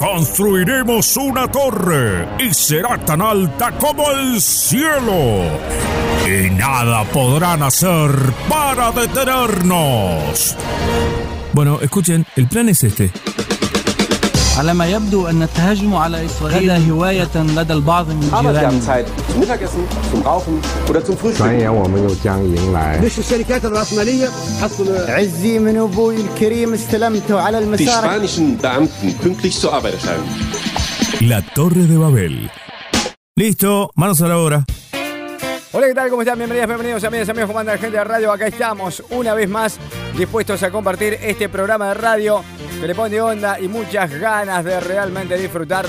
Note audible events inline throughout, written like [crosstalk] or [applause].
Construiremos una torre y será tan alta como el cielo. Y nada podrán hacer para detenernos. Bueno, escuchen, el plan es este. على ما يبدو أن التهجم على إسرائيل غدا هواية لدى البعض من جيراننا مش الشركات الرأسمالية عزي من أبوي الكريم استلمته على المسار La Torre de Babel. Listo, manos a la obra. Hola, ¿qué tal? ¿Cómo están? Bienvenidas, bienvenidos, amigas, amigos, comandante, gente de radio. Acá estamos una vez más dispuestos a compartir este programa de radio que le pone onda y muchas ganas de realmente disfrutar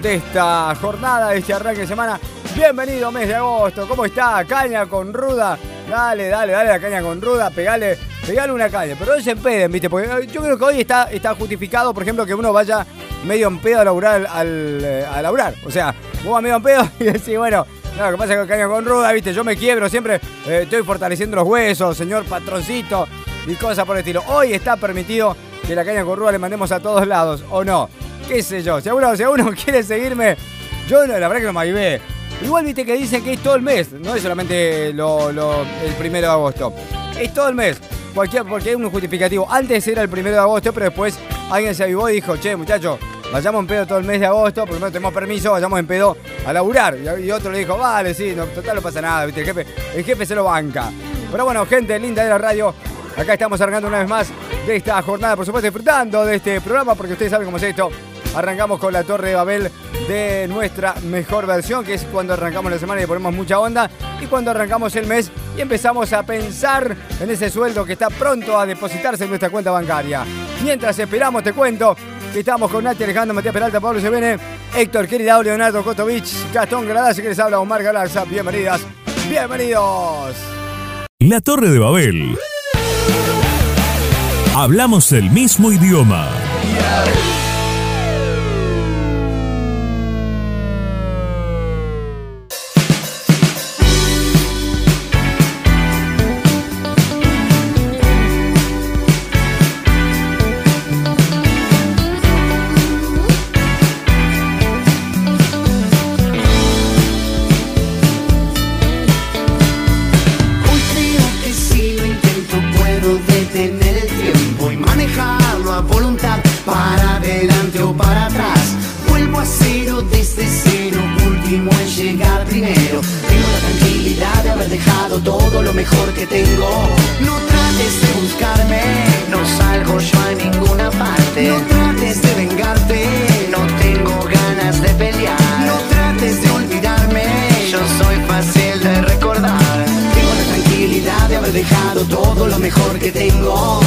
de esta jornada, de este arranque de semana. Bienvenido mes de agosto, ¿cómo está? Caña con ruda. Dale, dale, dale la caña con ruda, pegale, pegale una caña. Pero no se empeden, ¿viste? Porque yo creo que hoy está, está justificado, por ejemplo, que uno vaya medio en pedo a laburar al, eh, a laburar. O sea, vos vas medio en pedo [laughs] y decís, bueno, no, lo que pasa es que caña con ruda, viste, yo me quiebro siempre, eh, estoy fortaleciendo los huesos, señor patroncito y cosas por el estilo. Hoy está permitido que la caña con ruda le mandemos a todos lados, ¿o no? ¿Qué sé yo? Si uno, [laughs] quiere seguirme, yo la verdad que no me avivé. Igual viste que dicen que es todo el mes, no es solamente lo- el primero de agosto. Es todo el mes. Cualquier, porque hay un justificativo. Antes era el primero de agosto, pero después alguien se avivó y dijo, che, muchachos, vayamos en pedo todo el mes de agosto, por lo menos tenemos permiso, vayamos en pedo a laburar. Y, otro le dijo, vale, sí, total no pasa nada, viste, el jefe, el jefe se lo banca. Pero bueno, gente linda de la radio, acá estamos arrancando una vez más de esta jornada, por supuesto, disfrutando de este programa, porque ustedes saben cómo es esto. Arrancamos con la Torre de Babel de nuestra mejor versión, que es cuando arrancamos la semana y ponemos mucha onda, y cuando arrancamos el mes y empezamos a pensar en ese sueldo que está pronto a depositarse en nuestra cuenta bancaria. Mientras esperamos, te cuento que estamos con Nati Alejandro, Matías Peralta, Pablo Sevene, Héctor Queridao, Leonardo Kotovich, Gastón Gradasi, que les habla Omar Galarza. Bienvenidas, bienvenidos. La Torre de Babel. Hablamos el mismo idioma. Todo lo mejor que tengo. No trates de buscarme, no salgo yo a ninguna parte. No trates de vengarte, no tengo ganas de pelear. No trates de olvidarme, yo soy fácil de recordar. Tengo la tranquilidad de haber dejado todo lo mejor que tengo.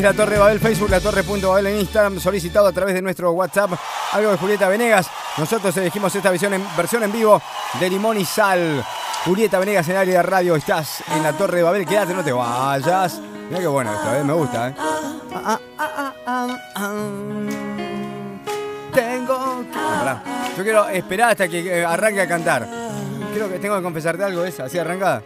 Sociales, La Torre Babel, Facebook, La Torre.babel en Instagram, solicitado a través de nuestro WhatsApp, algo de Julieta Venegas. Nosotros elegimos esta versión en, versión en vivo de Limón y Sal. Julieta Venegas en área de radio, estás en La Torre de Babel, quédate, no te vayas. Mira qué bueno esto, ¿eh? me gusta. ¿eh? Ah, ah, ah, tengo que... Yo quiero esperar hasta que eh, arranque a cantar. Creo que tengo que confesarte algo, ¿es? ¿Así arrancada?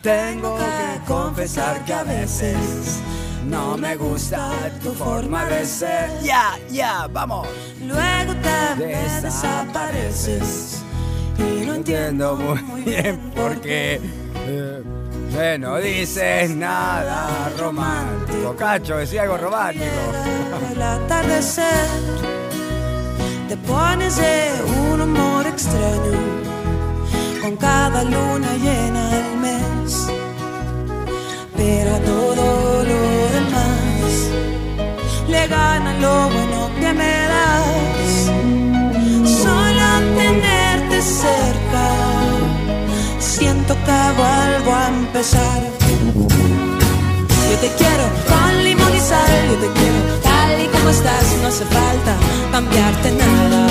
Tengo que confesar que a veces no me gusta tu forma de ser. Ya, ya, vamos. Luego te desapareces y no entiendo muy bien por qué. Eh, eh, no dices nada romántico. Cacho, decía algo romántico. El atardecer te pones de un humor extraño con cada luna llena del mes. Pero gana lo bueno que me das. Solo tenerte cerca, siento que vuelvo a empezar. Yo te quiero con limón y sal, yo te quiero tal y como estás, no hace falta cambiarte nada.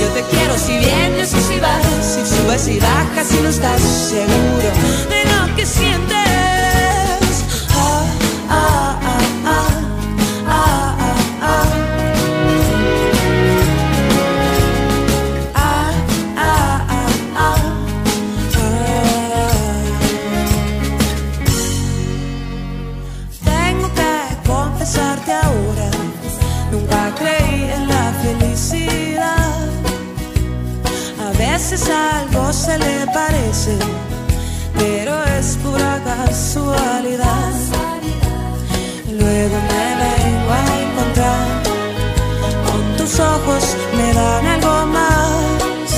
Yo te quiero si vienes o si vas, si subes y bajas y no estás seguro de lo que sientes. Veces algo se le parece, pero es pura casualidad. Luego me vengo a encontrar, con tus ojos me dan algo más.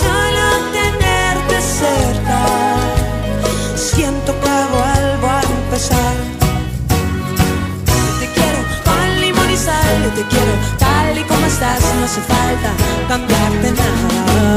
Solo tenerte cerca, siento que vuelvo a empezar. Te quiero con limón te quiero tal y como estás, no hace falta cambiarte nada.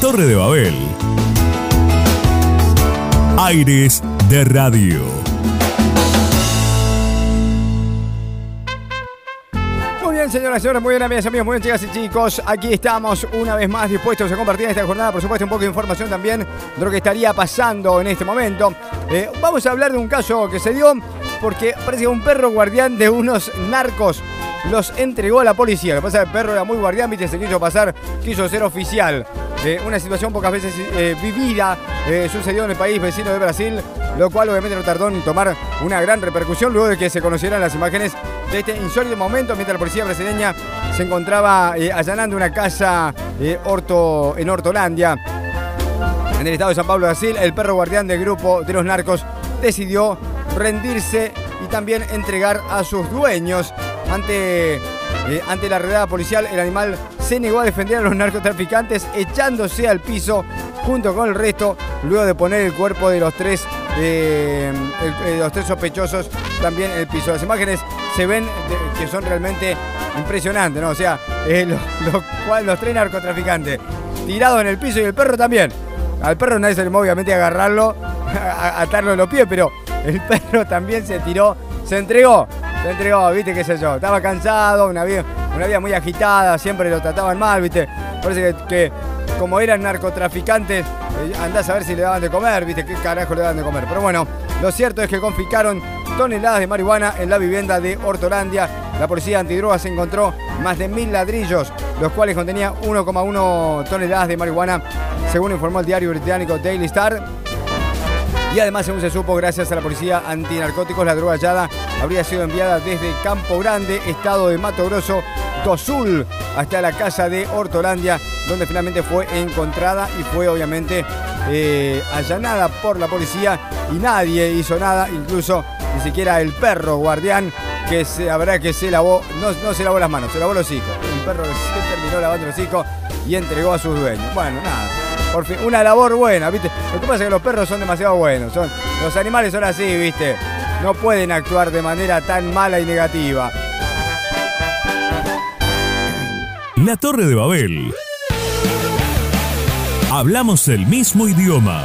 Torre de Babel. Aires de Radio. Muy bien, señoras y señores, muy bien, amigas, amigos, muy bien, chicas y chicos. Aquí estamos una vez más dispuestos a compartir esta jornada, por supuesto, un poco de información también de lo que estaría pasando en este momento. Eh, vamos a hablar de un caso que se dio porque parece que un perro guardián de unos narcos los entregó a la policía. Lo que pasa es que el perro era muy guardián, viste, se quiso pasar, quiso ser oficial. Una situación pocas veces eh, vivida eh, sucedió en el país vecino de Brasil, lo cual obviamente no tardó en tomar una gran repercusión luego de que se conocieran las imágenes de este insólito momento mientras la policía brasileña se encontraba eh, allanando una casa Horto, en Hortolandia. En el estado de San Pablo, Brasil, el perro guardián del grupo de los narcos decidió rendirse y también entregar a sus dueños. Ante, eh, ante la redada policial, el animal se negó a defender a los narcotraficantes, echándose al piso junto con el resto, luego de poner el cuerpo de los tres, eh, eh, los tres sospechosos también en el piso. Las imágenes se ven que son realmente impresionantes, ¿no? O sea, eh, [laughs] los, los tres narcotraficantes tirado en el piso y el perro también. Al perro nadie se le obviamente a agarrarlo, [laughs] a atarlo en los pies, pero el perro también se tiró, se entregó, se entregó, viste, qué sé yo. Estaba cansado, una vida, una muy agitada, siempre lo trataban mal, viste. Parece que, que como eran narcotraficantes, eh, andás a ver si le daban de comer, viste, qué carajo le daban de comer. Pero bueno, lo cierto es que confiscaron toneladas de marihuana en la vivienda de Hortolandia. La policía antidrogas encontró más de mil ladrillos, los cuales contenían 1,1 toneladas de marihuana, según informó el diario británico Daily Star. Y además, según se supo, gracias a la policía antinarcóticos, la droga hallada habría sido enviada desde Campo Grande, estado de Mato Grosso, do Sul, hasta la casa de Hortolandia, donde finalmente fue encontrada y fue obviamente eh, allanada por la policía y nadie hizo nada, incluso ni siquiera el perro guardián que se habrá que se lavó, no, no se lavó las manos, se lavó los hocico. Un perro que se terminó lavando los hocico y entregó a sus dueños. Bueno, nada. Por fin, una labor buena, ¿viste? Lo que pasa es que los perros son demasiado buenos. Son, los animales son así, ¿viste? No pueden actuar de manera tan mala y negativa. La Torre de Babel. Hablamos el mismo idioma.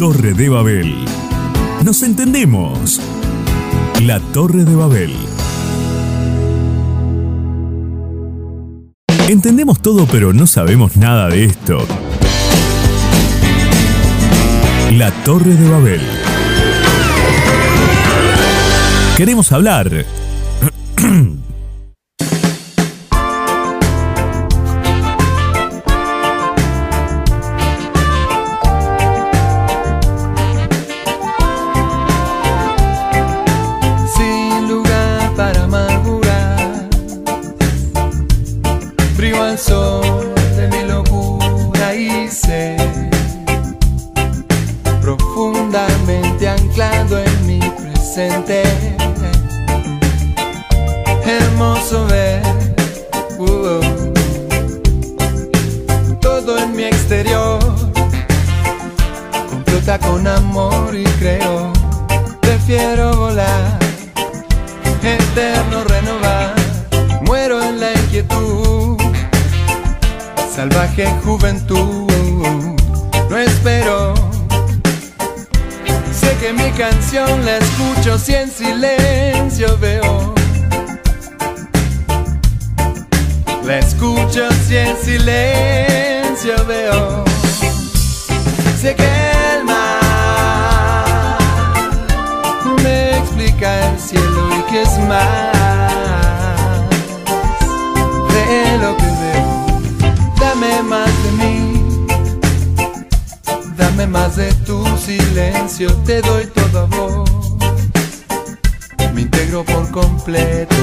Torre de Babel. Nos entendemos. La Torre de Babel. Entendemos todo pero no sabemos nada de esto. La Torre de Babel. Queremos hablar. Profundamente anclado en mi presente. Hermoso ver uh, todo en mi exterior. Complota con amor y creo prefiero volar, eterno renovar, muero en la inquietud, salvaje juventud, que mi canción la escucho si en silencio veo, la escucho si en silencio veo, sé que el mar me explica el cielo y que es más de lo que veo. Dame más de mí, dame más de tu silencio, te doy toda voz, me integro por completo.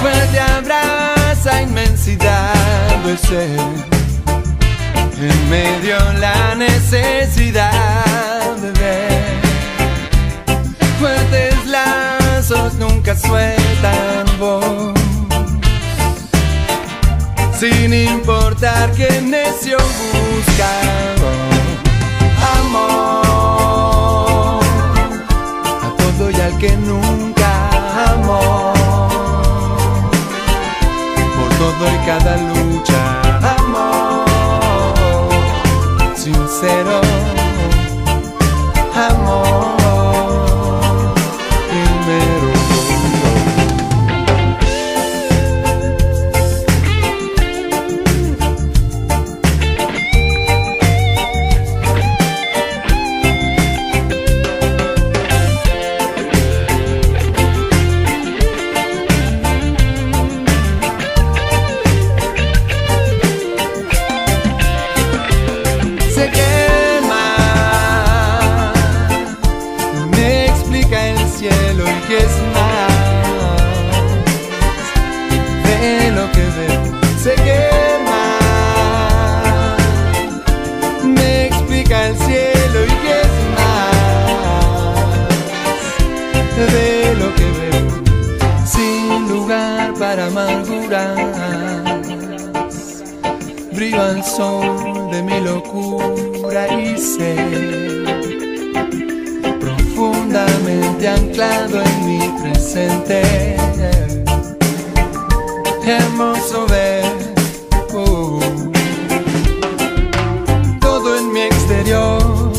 fuerte abraza inmensidad de brillo al sol de mi locura y sé profundamente anclado en mi presente. Hermoso ver uh, todo en mi exterior,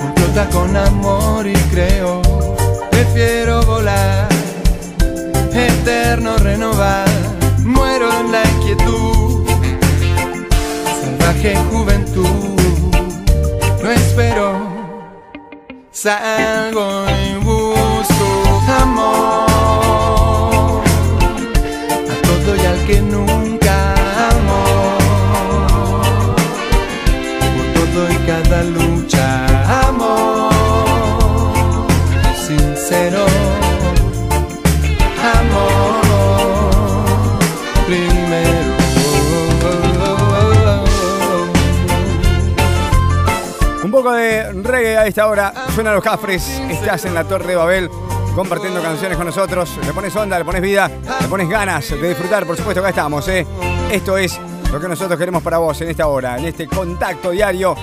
complota con amor y creo, prefiero volar, eterno renovar, salvaje juventud. No espero, salgo a esta hora. Suenan los cafres. Estás en la Torre de Babel compartiendo canciones con nosotros. Le pones onda, le pones vida, le pones ganas de disfrutar. Por supuesto, acá estamos. ¿eh? Esto es lo que nosotros queremos para vos en esta hora, en este contacto diario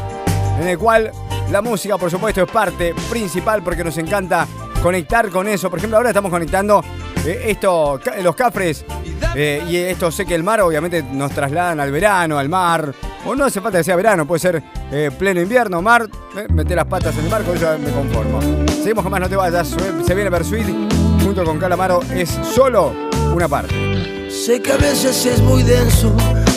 en el cual la música, por supuesto, es parte principal porque nos encanta conectar con eso. Por ejemplo, ahora estamos conectando eh, esto, los cafres eh, y esto sé que el mar obviamente nos trasladan al verano, al mar. O no hace falta que sea verano, puede ser eh, pleno invierno, mar, eh, meter las patas en el mar, con eso me conformo. Seguimos, jamás no te vayas. Sue- Se viene Bersuit junto con Calamaro, es solo una parte. Sé que a veces es muy denso,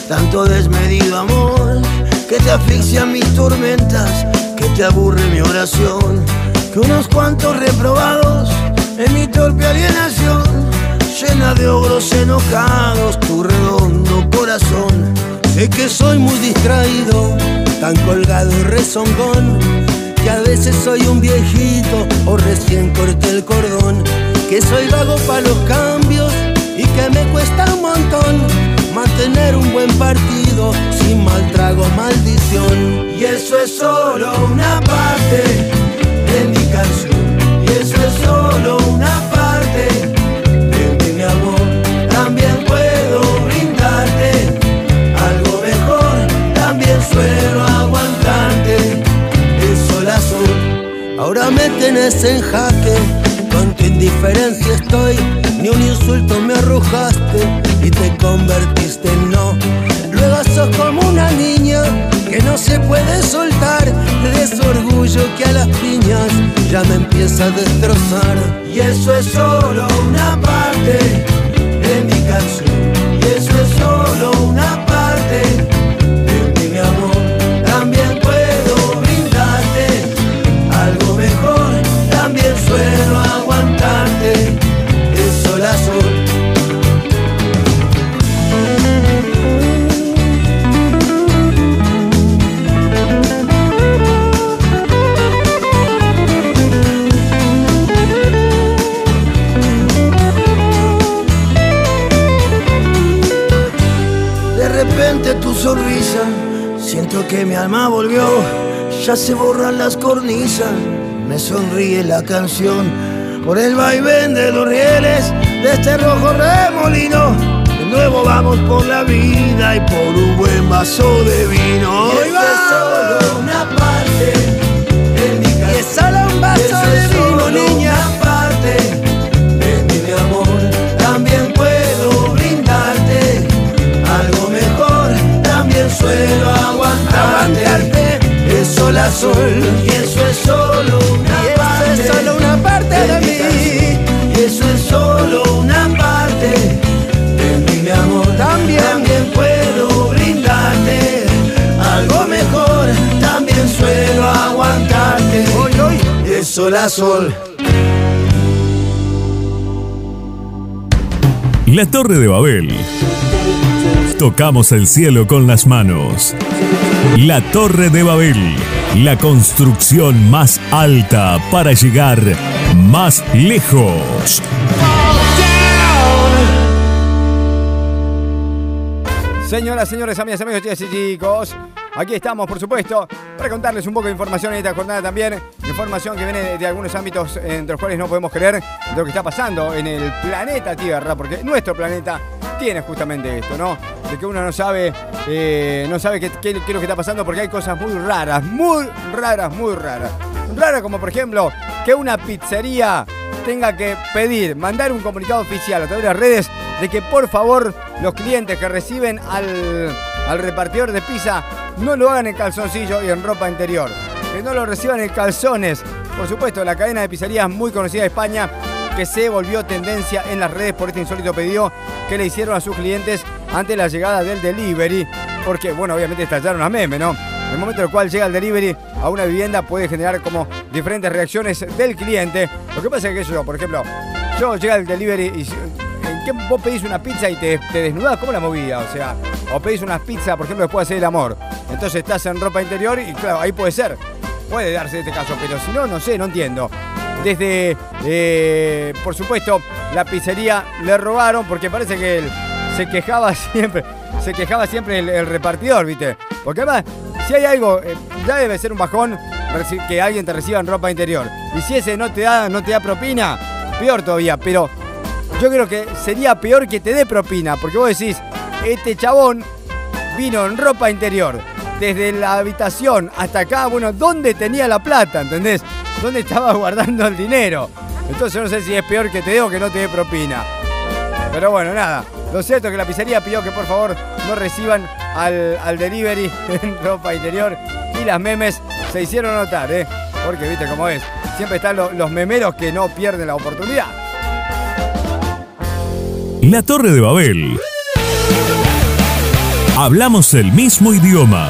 tanto desmedido amor, que te asfixian mis tormentas, que te aburre mi oración, que unos cuantos reprobados en mi torpe alienación, llena de ogros enojados tu redondo corazón. Sé que soy muy distraído, tan colgado y rezongón, que a veces soy un viejito o recién corté el cordón, que soy vago para los cambios y que me cuesta un montón mantener un buen partido sin mal trago, maldición. Y eso es solo una parte de mi canción. Y eso es solo una parte Ahora me tenés en jaque, con tu indiferencia estoy. Ni un insulto me arrojaste y te convertiste en no. Luego sos como una niña que no se puede soltar de su orgullo que a las piñas ya me empieza a destrozar. Y eso es solo una parte de mi canción. Y eso es solo una parte siento que mi alma volvió, ya se borran las cornisas, me sonríe la canción por el vaivén de los rieles de este rojo remolino. De nuevo vamos por la vida y por un buen vaso de vino. Y eso es solo una parte de mi canción. Y es solo un vaso de vino, niña. parte de mi amor. También puedo brindarte algo mejor. También suelo sol sol. Y eso es solo una parte. es solo una parte de, mí. Y eso es solo una parte de mi amor. También, también puedo brindarte algo mejor. También suelo aguantarte de sol a sol. La Torre de Babel. Tocamos el cielo con las manos. La Torre de Babel. La construcción más alta para llegar más lejos. Señoras, señores, amigas, amigos, chicas y chicos, aquí estamos, por supuesto, para contarles un poco de información en esta jornada también. Información que viene de, de algunos ámbitos entre los cuales no podemos creer de lo que está pasando en el planeta Tierra, porque nuestro planeta tiene justamente esto, ¿no? Que uno no sabe, eh, no sabe qué, qué- qué es lo que está pasando porque hay cosas muy raras, muy raras, muy raras. Raras como, por ejemplo, que una pizzería tenga que pedir, mandar un comunicado oficial a través de las redes de que por favor los clientes que reciben al, al repartidor de pizza no lo hagan en calzoncillo y en ropa interior. Que no lo reciban en calzones. Por supuesto, la cadena de pizzerías muy conocida de España que se volvió tendencia en las redes por este insólito pedido que le hicieron a sus clientes ante la llegada del delivery. Porque, bueno, obviamente estallaron a meme, ¿no? En el momento en el cual llega el delivery a una vivienda puede generar como diferentes reacciones del cliente. Lo que pasa es que yo, por ejemplo, yo llega el delivery y si- ¿en qué vos pedís una pizza y te, te desnudás? ¿Cómo la movida? O sea, o pedís una pizza, por ejemplo, después de hacer el amor. Entonces estás en ropa interior y claro, ahí puede ser. Puede darse este caso, pero si no, no sé, no entiendo. Desde, eh, por supuesto, la pizzería le robaron porque parece que él se quejaba [laughs] siempre, se quejaba siempre el, repartidor, ¿viste? Porque además, si hay algo, eh, ya debe ser un bajón que alguien te reciba en ropa interior. Y si ese no te da, no te da propina, peor todavía. Pero yo creo que sería peor que te dé propina, porque vos decís, este chabón vino en ropa interior, desde la habitación hasta acá, bueno, ¿dónde tenía la plata? ¿Entendés? ¿Dónde estaba guardando el dinero? Entonces no sé si es peor que te dé o que no te dé propina. Pero bueno, nada. Lo cierto es que la pizzería pidió que por favor no reciban al, al delivery [laughs] en ropa interior y las memes se hicieron notar, ¿eh? Porque viste cómo es. Siempre están lo- los memeros que no pierden la oportunidad. La Torre de Babel. Hablamos el mismo idioma.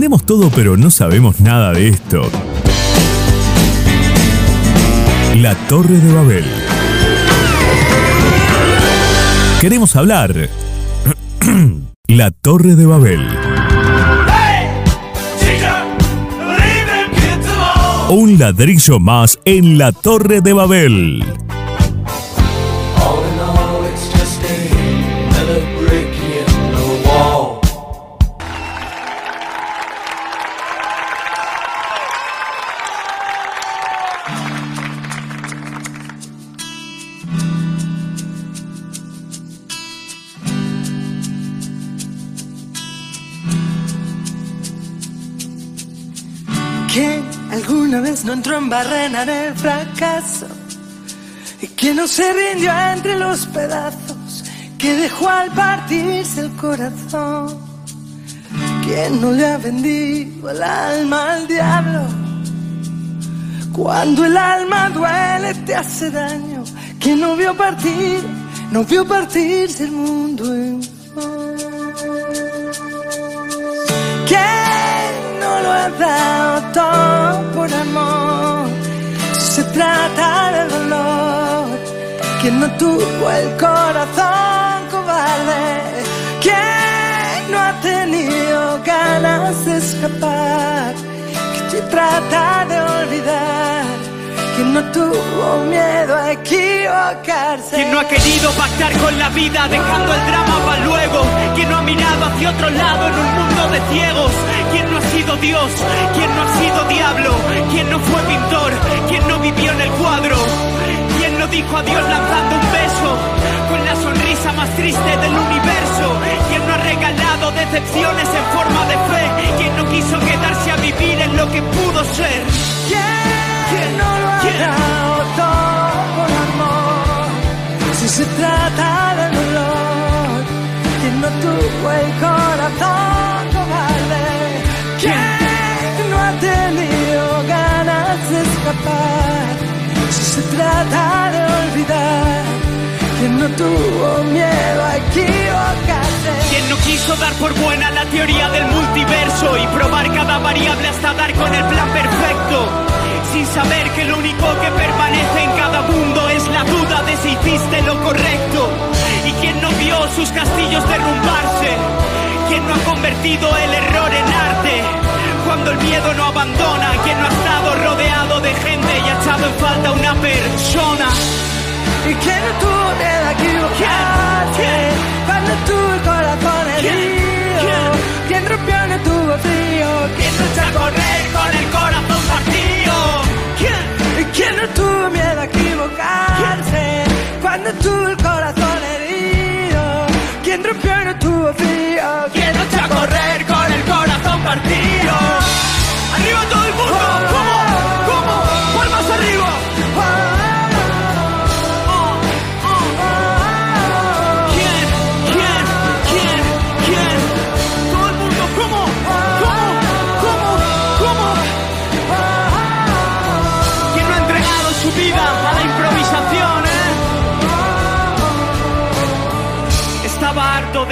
Entendemos todo, pero no sabemos nada de esto. La Torre de Babel. Queremos hablar. [clears throat] La Torre de Babel. Un ladrillo más en la Torre de Babel. Vez no entró en barrena del fracaso? Y que no se rindió entre los pedazos, que dejó al partirse el corazón. ¿Quién no le ha vendido el alma al diablo? Cuando el alma duele te hace daño. ¿Quién no vio partir, no vio partirse el mundo en ¿Quién no lo ha dado todo por amor? Se trata del dolor. ¿Quién no tuvo el corazón cobarde? ¿Quién no ha tenido ganas de escapar? Que se trata de olvidar. ¿Quién no tuvo miedo a equivocarse? Quien no ha querido pactar con la vida dejando el drama para luego. Quien no ha mirado hacia otro lado en un mundo de ciegos. ¿Quién no ha sido Dios? ¿Quién no ha sido diablo? ¿Quién no fue pintor? ¿Quién no vivió en el cuadro? ¿Quién no dijo adiós lanzando un beso? Con la sonrisa más triste del universo. ¿Quién no ha regalado decepciones en forma de fe? ¿Quién no quiso quedarse a vivir en lo que pudo ser? ¿Quién no lo ha dado todo por amor? Si se trata de dolor, ¿quién no tuvo el corazón Si se trata de olvidar, ¿quién no tuvo miedo a equivocarse? ¿Quién no quiso dar por buena la teoría del multiverso y probar cada variable hasta dar con el plan perfecto? Sin saber que lo único que permanece en cada mundo es la duda de si hiciste lo correcto. ¿Y quién no vio sus castillos derrumbarse? ¿Quién no ha convertido el error en arte? Cuando el miedo no abandona, ¿quién no ha estado rodeado de gente y ha echado en falta una persona? ¿Y quién no tuvo miedo a equivocarse? Cuando tuvo el corazón herido ¿Quién rompió no tuvo frío? ¿Quién no echó a correr con el corazón partido? ¿Quién? ¿Y quién no tuvo miedo a equivocarse? Cuando tuvo el corazón herido ¿Quién rompió no tuvo frío? ¿Quién no echó a correr partido?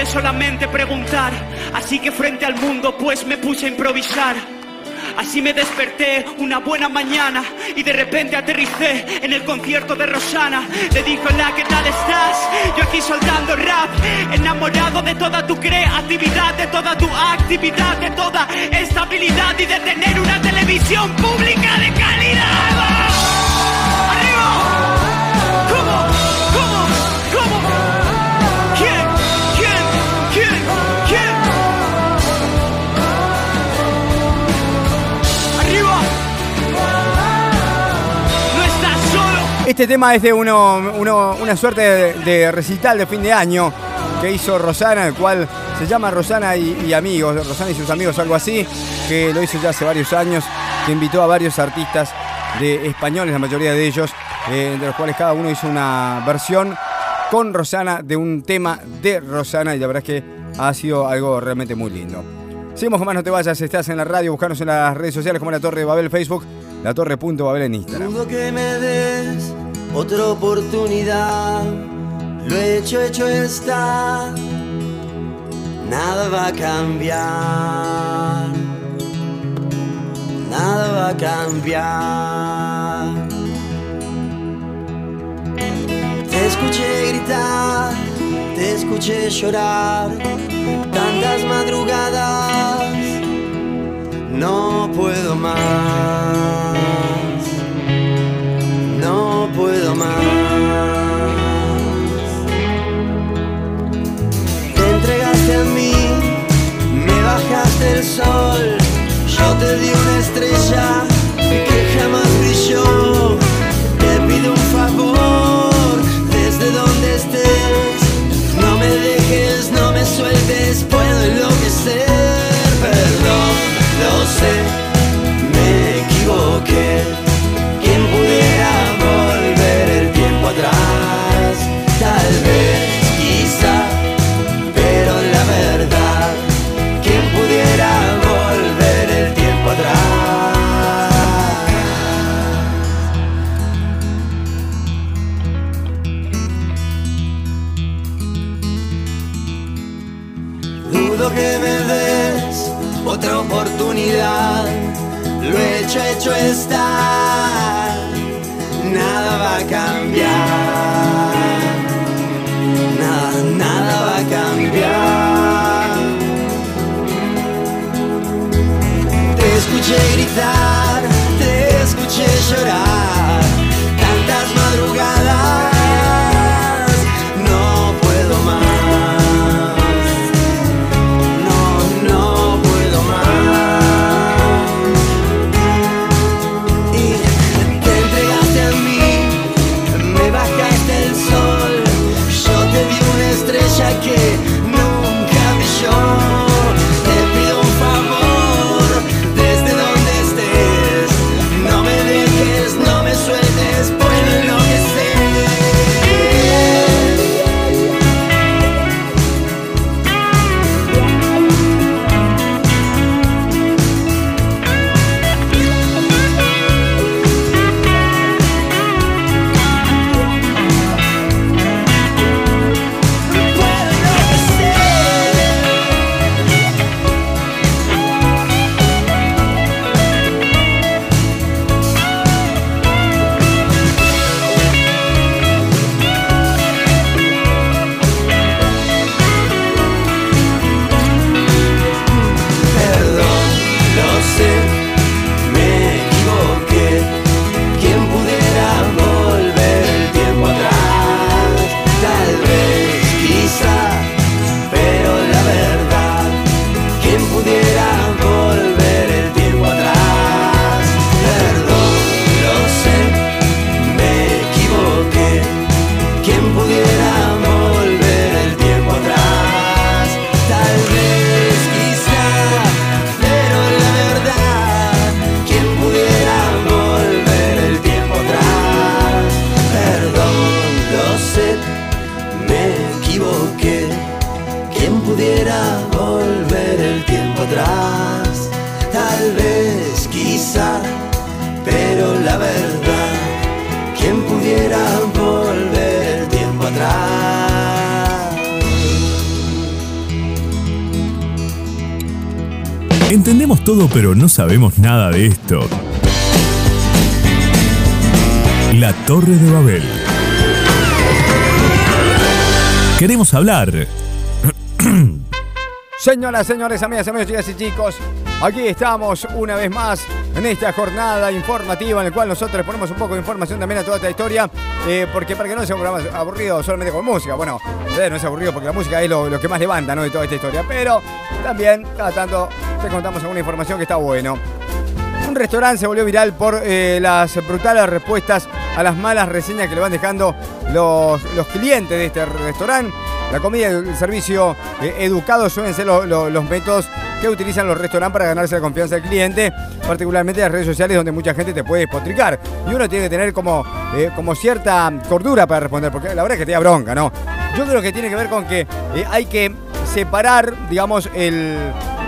Solamente preguntar, así que frente al mundo pues me puse a improvisar. Así me desperté una buena mañana y de repente aterricé en el concierto de Rosana. Le dijo, la ¿qué tal estás? Yo aquí soltando rap, enamorado de toda tu creatividad, de toda tu actividad, de toda estabilidad y de tener una televisión pública de calidad. Este tema es de una suerte de, recital de fin de año que hizo Rosana, el cual se llama Rosana y, amigos, Rosana y sus amigos, algo así, que lo hizo ya hace varios años, que invitó a varios artistas de españoles, la mayoría de ellos, eh, de los cuales cada uno hizo una versión con Rosana de un tema de Rosana y la verdad es que ha sido algo realmente muy lindo. Seguimos más, no te vayas, estás en la radio, buscarnos en las redes sociales como La Torre de Babel, Facebook, La Torre.babel en Instagram. Dudo que me des otra oportunidad. Lo hecho, hecho está. Nada va a cambiar. Nada va a cambiar. Te escuché gritar, te escuché llorar. Tantas madrugadas. No puedo más. Te entregaste a mí, me bajaste el sol. Yo te di una estrella que jamás brilló. Te pido un favor desde donde estés. No me dejes, no me sueltes, puedo enloquecer. Perdón, lo sé, me equivoqué. Hecho, hecho está. Nada va a cambiar. Nada, nada va a cambiar. Te escuché gritar, te escuché llorar. Sabemos nada de esto. La Torre de Babel. Queremos hablar. [clears throat] Señoras, señores, amigas, amigos, chicas y chicos, aquí estamos una vez más en esta jornada informativa en la cual nosotros ponemos un poco de información también a toda esta historia, eh, porque para que no sea un programa aburrido solamente con música, bueno, no es aburrido porque la música es lo, lo que más levanta ¿no? de toda esta historia, pero también cada tanto te contamos alguna información que está bueno. Un restaurante se volvió viral por eh, las brutales respuestas a las malas reseñas que le van dejando los, los clientes de este restaurante. La comida y el servicio eh, educado suelen ser lo- lo- los métodos que utilizan los restaurantes para ganarse la confianza del cliente, particularmente en las redes sociales donde mucha gente te puede despotricar. Y uno tiene que tener como, eh, como cierta cordura para responder, porque la verdad es que te da bronca, ¿no? Yo creo que tiene que ver con que eh, hay que separar, digamos, el,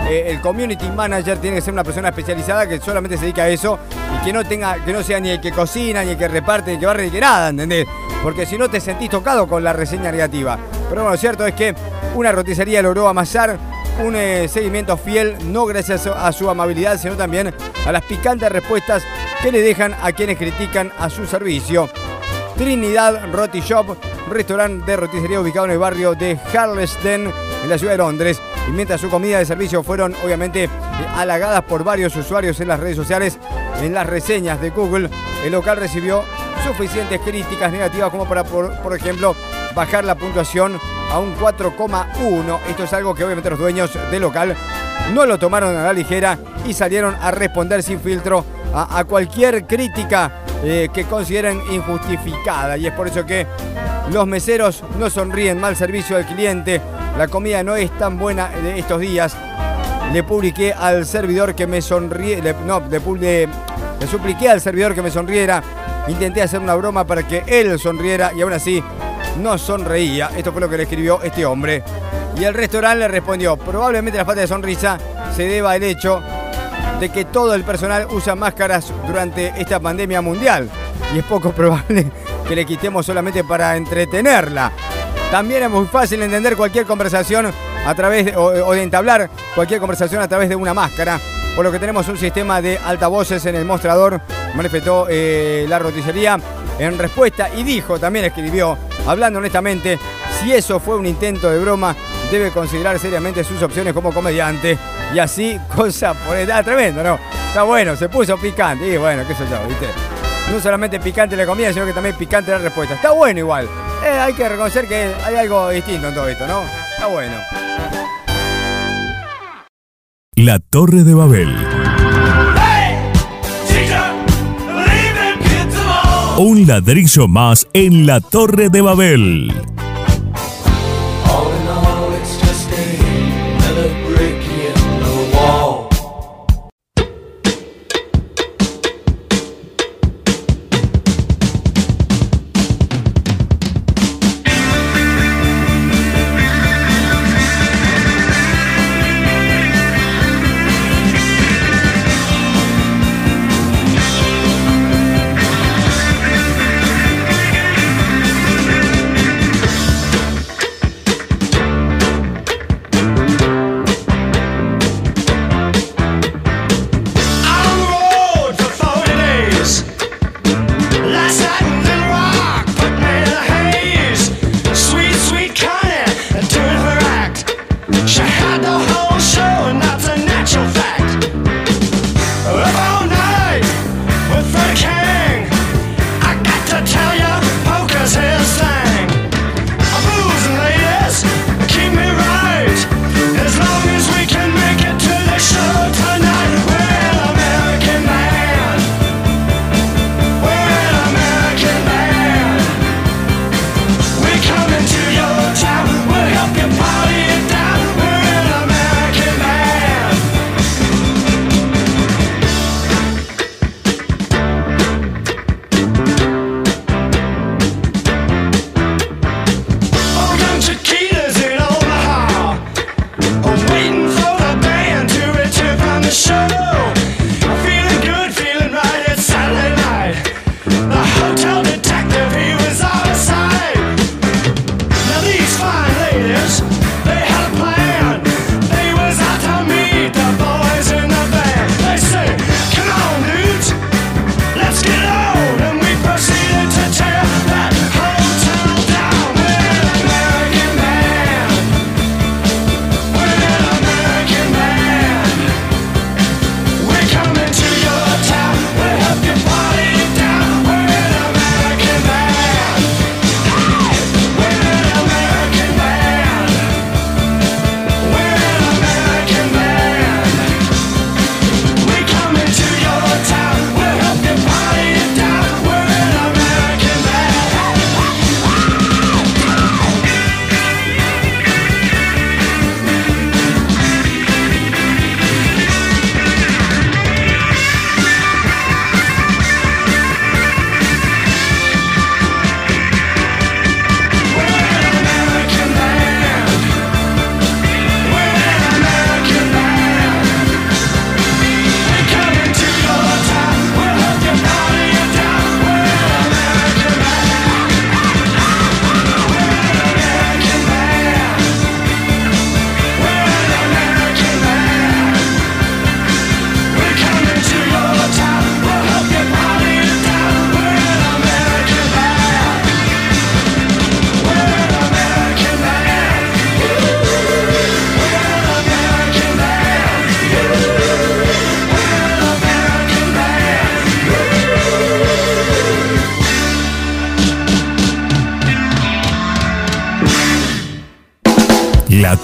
eh, el community manager tiene que ser una persona especializada que solamente se dedica a eso y que no tenga, que no sea ni el que cocina, ni el que reparte, ni el que barre, ni que nada, ¿entendés? Porque si no te sentís tocado con la reseña negativa. Pero bueno, lo cierto es que una roticería logró amasar un eh, seguimiento fiel, no gracias a su amabilidad, sino también a las picantes respuestas que le dejan a quienes critican a su servicio. Trinidad Roti Shop, restaurante de roticería ubicado en el barrio de Harlesden, en la ciudad de Londres. Y mientras su comida de servicio fueron obviamente eh, halagadas por varios usuarios en las redes sociales, en las reseñas de Google, el local recibió suficientes críticas negativas como para, por, por ejemplo, bajar la puntuación a un 4,1. Esto es algo que obviamente los dueños del local no lo tomaron a la ligera y salieron a responder sin filtro a, cualquier crítica eh, que consideren injustificada. Y es por eso que los meseros no sonríen, mal servicio al cliente, la comida no es tan buena de estos días. Le publiqué al servidor que me sonríe, no, le- le supliqué al servidor que me sonriera. Intenté hacer una broma para que él sonriera y aún así no sonreía. Esto fue lo que le escribió este hombre. Y el restaurante le respondió, probablemente la falta de sonrisa se deba al hecho de que todo el personal usa máscaras durante esta pandemia mundial. Y es poco [laughs] probable que le quitemos solamente para entretenerla. También es muy fácil entender cualquier conversación a través o de entablar cualquier conversación a través de una máscara. Por lo que tenemos un sistema de altavoces en el mostrador, manifestó eh, la roticería en respuesta y dijo, también escribió, hablando honestamente, si eso fue un intento de broma, debe considerar seriamente sus opciones como comediante. Y así, [laughs] cosa por está tremendo, ¿no? Está bueno, se puso picante. Y bueno, qué sé yo, ¿viste? No solamente picante la comida, sino que también picante la respuesta. Está bueno igual. Eh, hay que reconocer que hay algo distinto en todo esto, ¿no? Está bueno. La Torre de Babel. Un ladrillo más en la Torre de Babel.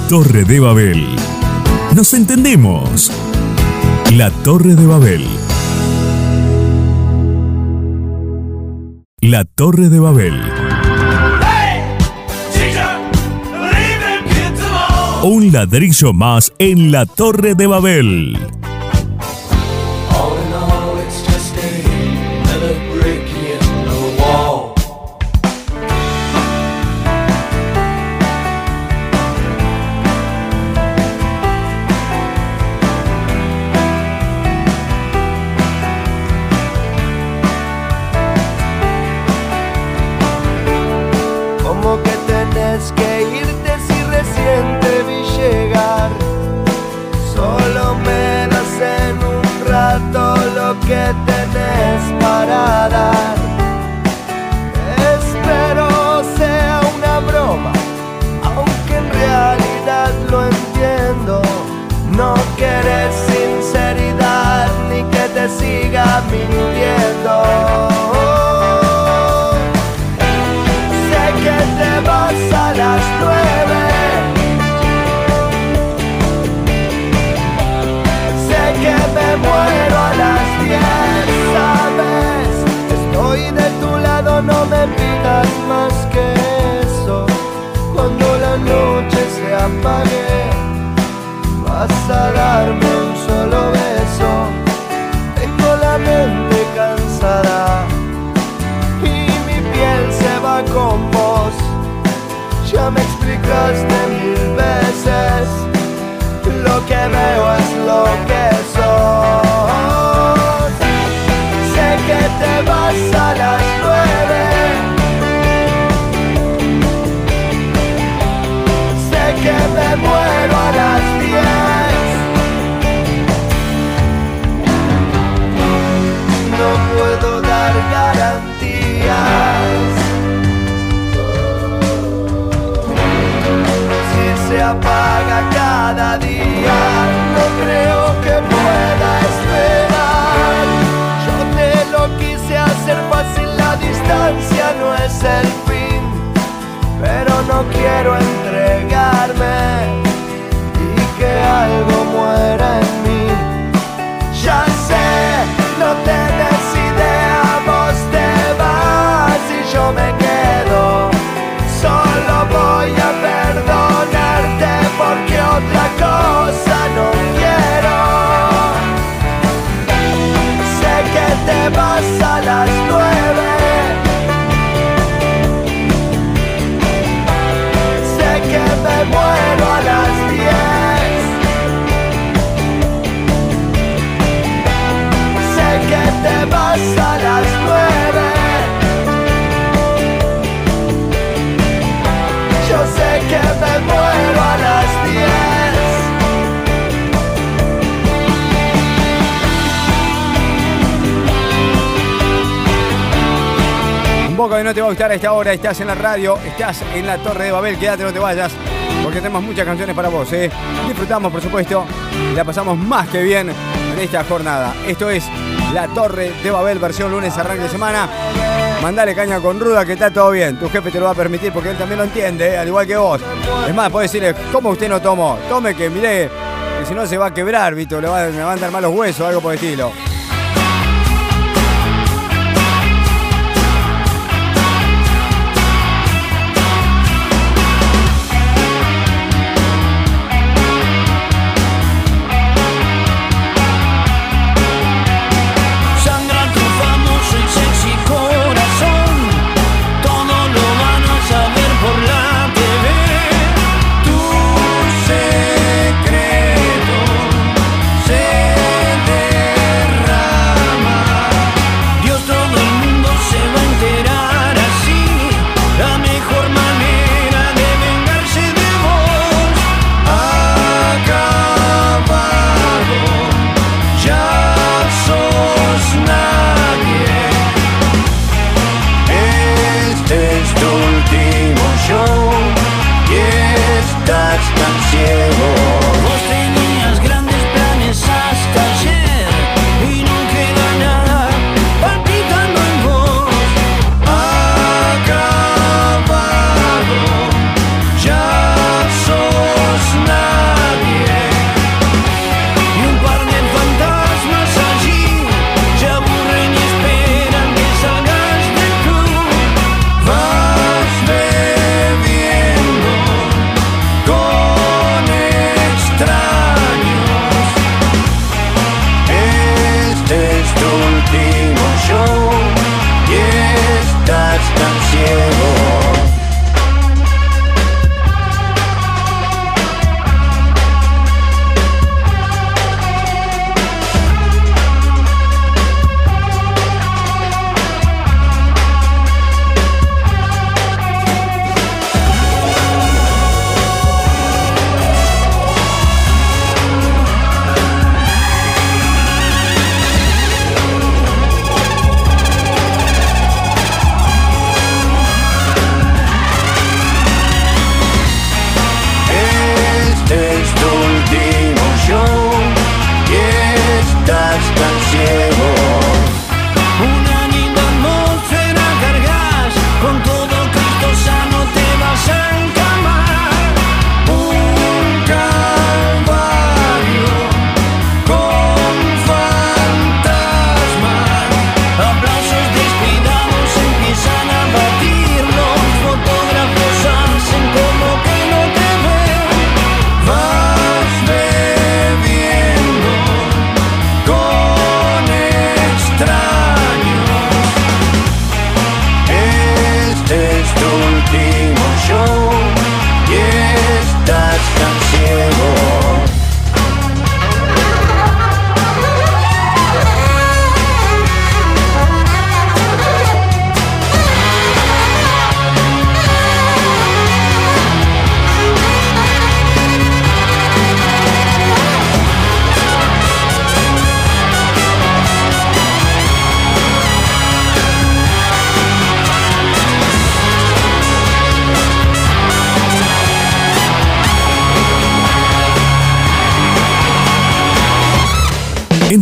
Torre de Babel. Nos entendemos. La Torre de Babel. La Torre de Babel. Un ladrillo más en la Torre de Babel. Lo que es el fin, pero no quiero entregarme te va a gustar a esta hora, estás en la radio, estás en la Torre de Babel, quédate, no te vayas, porque tenemos muchas canciones para vos, ¿eh? Disfrutamos, por supuesto, y la pasamos más que bien en esta jornada. Esto es la Torre de Babel, versión lunes, arranque de semana. Mandale caña con ruda que está todo bien, tu jefe te lo va a permitir porque él también lo entiende, ¿eh? al igual que vos. Es más, puedes decirle, ¿cómo usted no tomó? Tome que mire, que si no se va a quebrar, Vito, le, va, me van a dar malos huesos, algo por el estilo.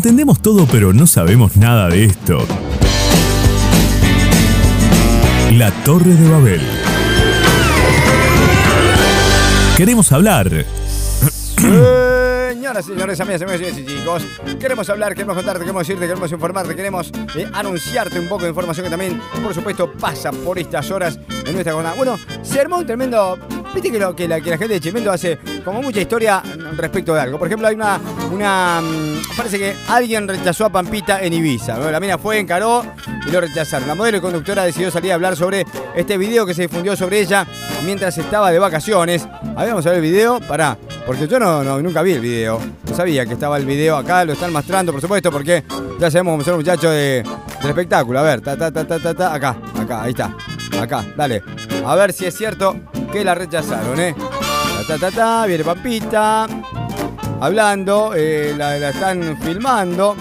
Entendemos todo pero no sabemos nada de esto. La Torre de Babel. Queremos hablar. Señoras, señores, amigas, amigos y chicos, queremos hablar, queremos contarte, queremos decirte, queremos informarte, queremos eh, anunciarte un poco de información que también, por supuesto, pasa por estas horas en nuestra jornada. Bueno, se armó un tremendo. Viste que, la gente de Chimento hace como mucha historia respecto de algo. Por ejemplo, hay una. mm, parece que alguien rechazó a Pampita en Ibiza. La mina fue, encaró y lo rechazaron. La modelo y conductora decidió salir a hablar sobre este video que se difundió sobre ella mientras estaba de vacaciones. A ver, vamos a ver el video. Pará, porque yo no, no- nunca vi el video. No sabía que estaba el video acá, lo están mostrando, por supuesto, porque ya sabemos cómo son los muchachos de, del espectáculo. A ver, ta, ta, ta, ta, ta, ta, acá, acá, ahí está. Acá, dale. A ver si es cierto que la rechazaron, ¿eh? Ta, ta, ta, viene Pampita. Hablando, eh, la, están filmando.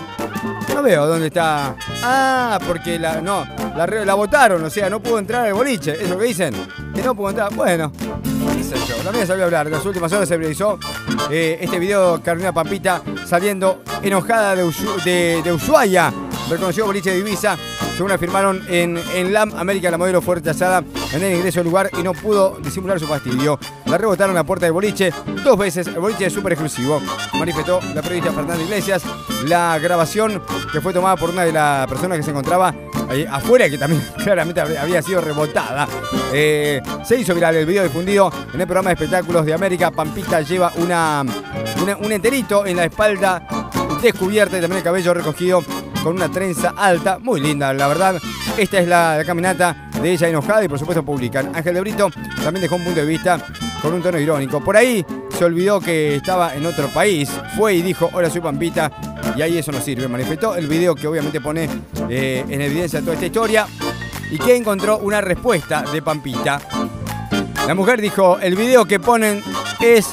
No veo dónde está. Ah, porque la. No, la, votaron, o sea, no pudo entrar al boliche. ¿Es lo que dicen? Que no pudo entrar. Bueno. También salió a hablar. En las últimas horas se realizó eh, este video Carolina Pampita saliendo enojada de, Ushu- de, de Ushuaia. Reconoció boliche de Ibiza. Según afirmaron en, en LAM, América la modelo fue rechazada en el ingreso al lugar y no pudo disimular su fastidio. La rebotaron a la puerta del boliche dos veces. El boliche es súper exclusivo. Manifestó la periodista Fernanda Iglesias. La grabación que fue tomada por una de las personas que se encontraba ahí afuera, que también [laughs] claramente había sido rebotada. Eh, se hizo viral el video difundido en el programa de espectáculos de América. Pampita lleva una, una- un enterito en la espalda descubierta y también el cabello recogido con una trenza alta. Muy linda, la verdad. Esta es la, caminata de ella enojada y por supuesto publican. Ángel de Brito también dejó un punto de vista con un tono irónico. Por ahí se olvidó que estaba en otro país. Fue y dijo, hola soy Pampita. Y ahí eso no sirve. Manifestó el video que obviamente pone eh, en evidencia toda esta historia. Y que encontró una respuesta de Pampita. La mujer dijo, el video que ponen es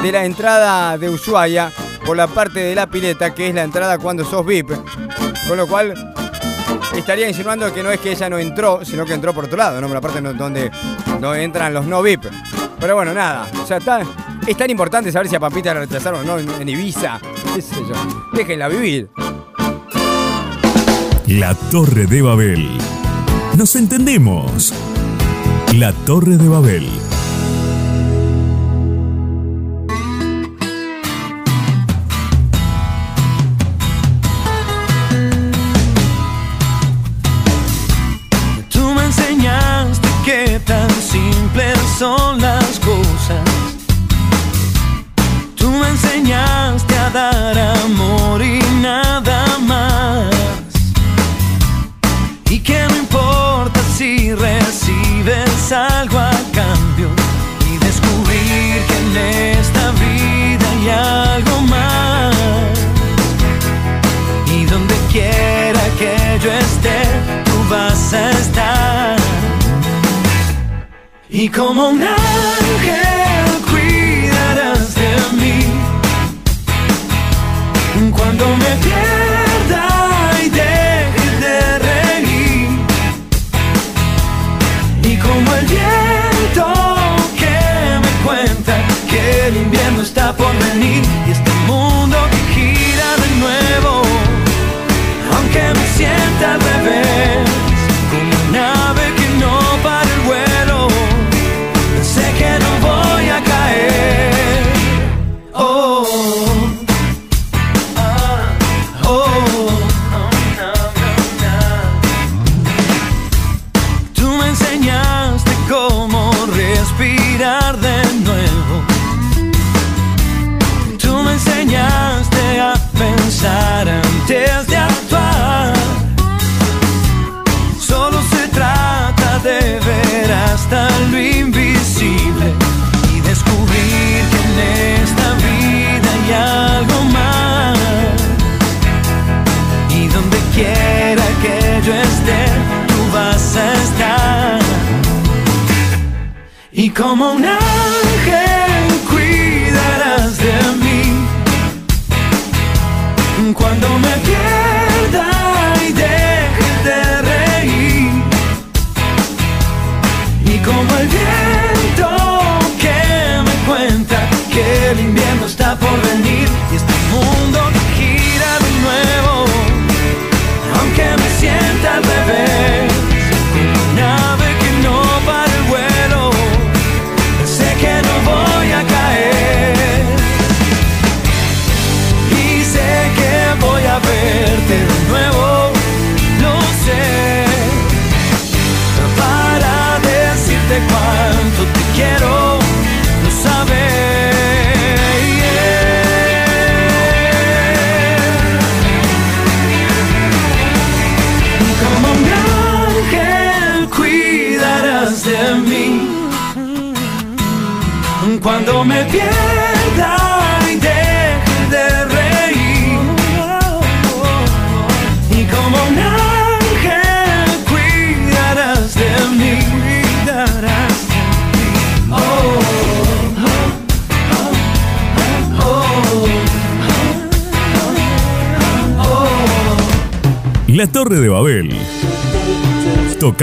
de la entrada de Ushuaia por la parte de la pileta, que es la entrada cuando sos VIP. Con lo cual estaría insinuando que no es que ella no entró, sino que entró por otro lado, ¿no? Por la parte donde, donde entran los no VIP. Pero bueno, nada. O sea, está- es tan importante saber si a Pampita la rechazaron o no en, Ibiza. ¿Qué? Déjenla vivir. La Torre de Babel. Nos entendemos. La Torre de Babel. Y como un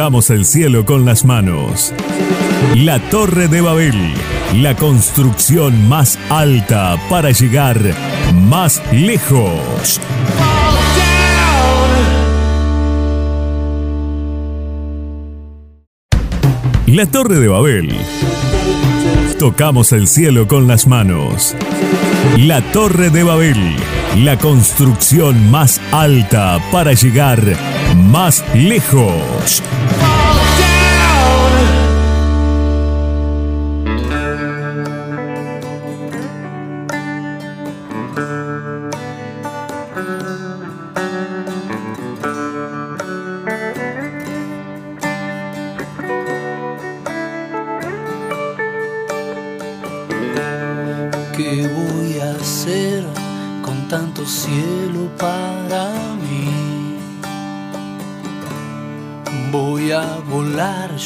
Tocamos el cielo con las manos. La Torre de Babel. La construcción más alta para llegar más lejos. La Torre de Babel. Tocamos el cielo con las manos. La Torre de Babel. La construcción más alta para llegar más lejos.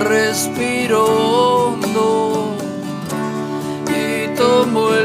Respiro hondo y tomo el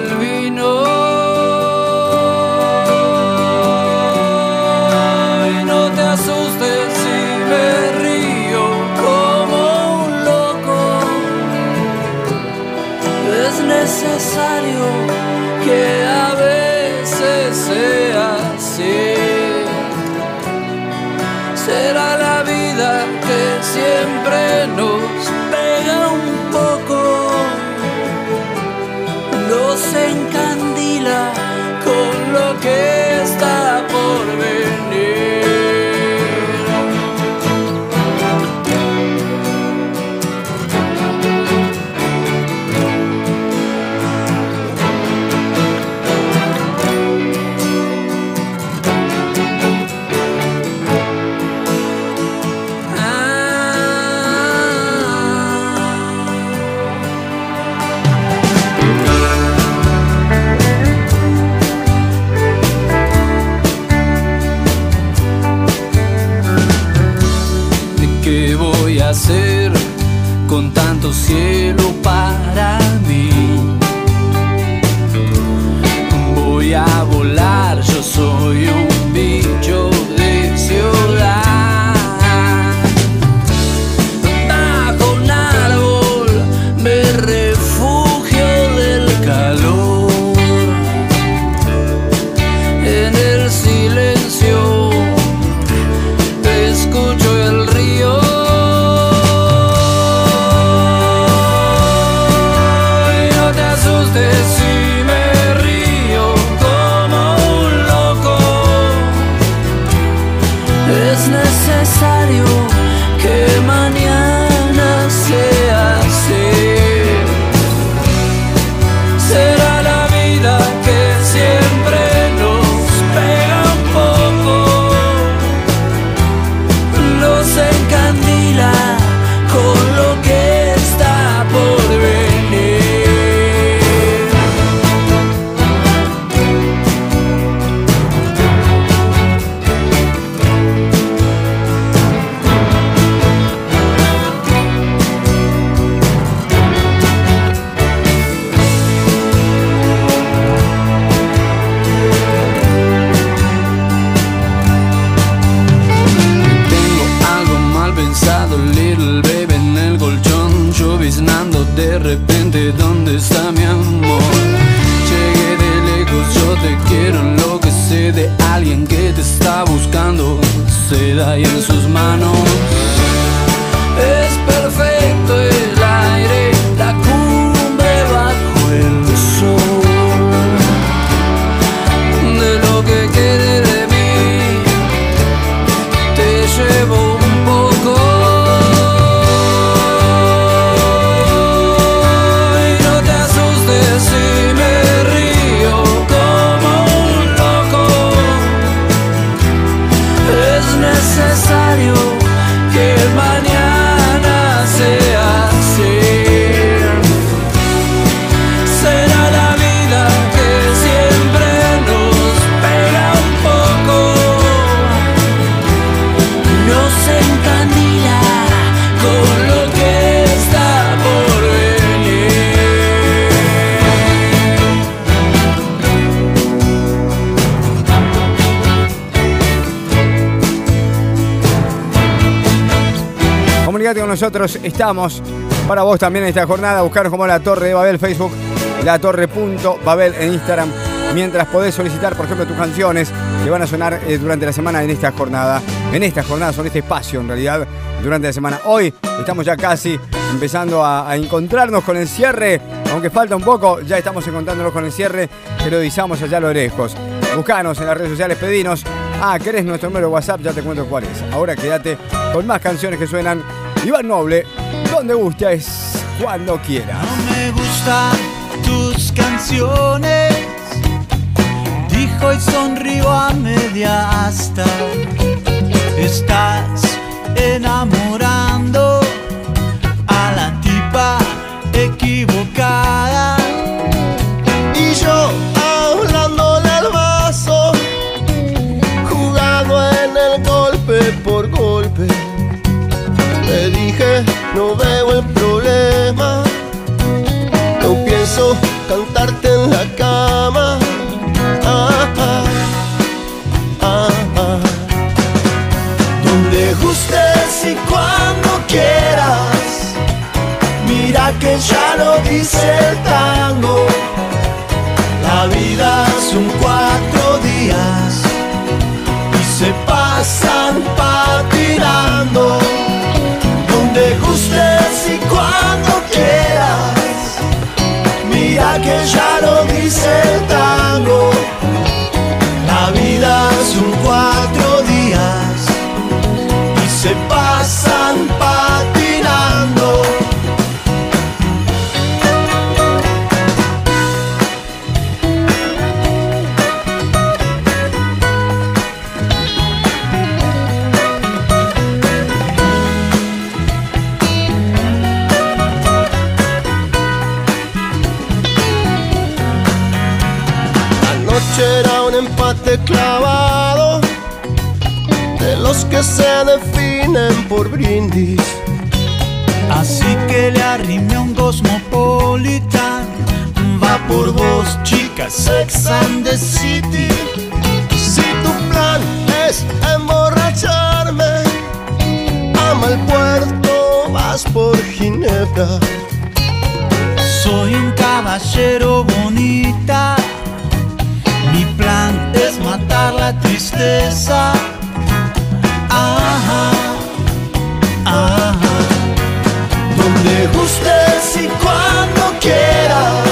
nosotros, estamos para vos también en esta jornada. Buscarnos como la Torre de Babel Facebook, la Torre.babel en Instagram. Mientras podés solicitar, por ejemplo, tus canciones que van a sonar eh, durante la semana en esta jornada. En esta jornada, son este espacio en realidad, durante la semana. Hoy estamos ya casi empezando a, a encontrarnos con el cierre. Aunque falta un poco, ya estamos encontrándonos con el cierre. Periodizamos allá a lo lejos. Buscanos en las redes sociales, pedinos. Ah, ¿querés nuestro número de WhatsApp? Ya te cuento cuál es. Ahora quédate con más canciones que suenan. Iván Noble, donde gustes, cuando quieras. me gustan tus canciones. Dijo y sonrió a media asta. Estás enamorando a la tipa equivocada. Y yo hablándole al vaso, jugando en el golpe por golpe. Le dije, no veo el problema. No pienso cantarte en la cama. Ah, ah, ah, ah. Donde gustes y cuando quieras. Mira que ya lo dice el tango. Era un empate clavado de los que se definen por brindis. Así que le arrimé un Cosmopolitan. Va por vos, chicas, Sex and the City. Si tu plan es emborracharme, ama el puerto, vas por Ginebra. Soy un caballero bonita. Tristeza. Ajá, ajá. Donde gustes y cuando quieras.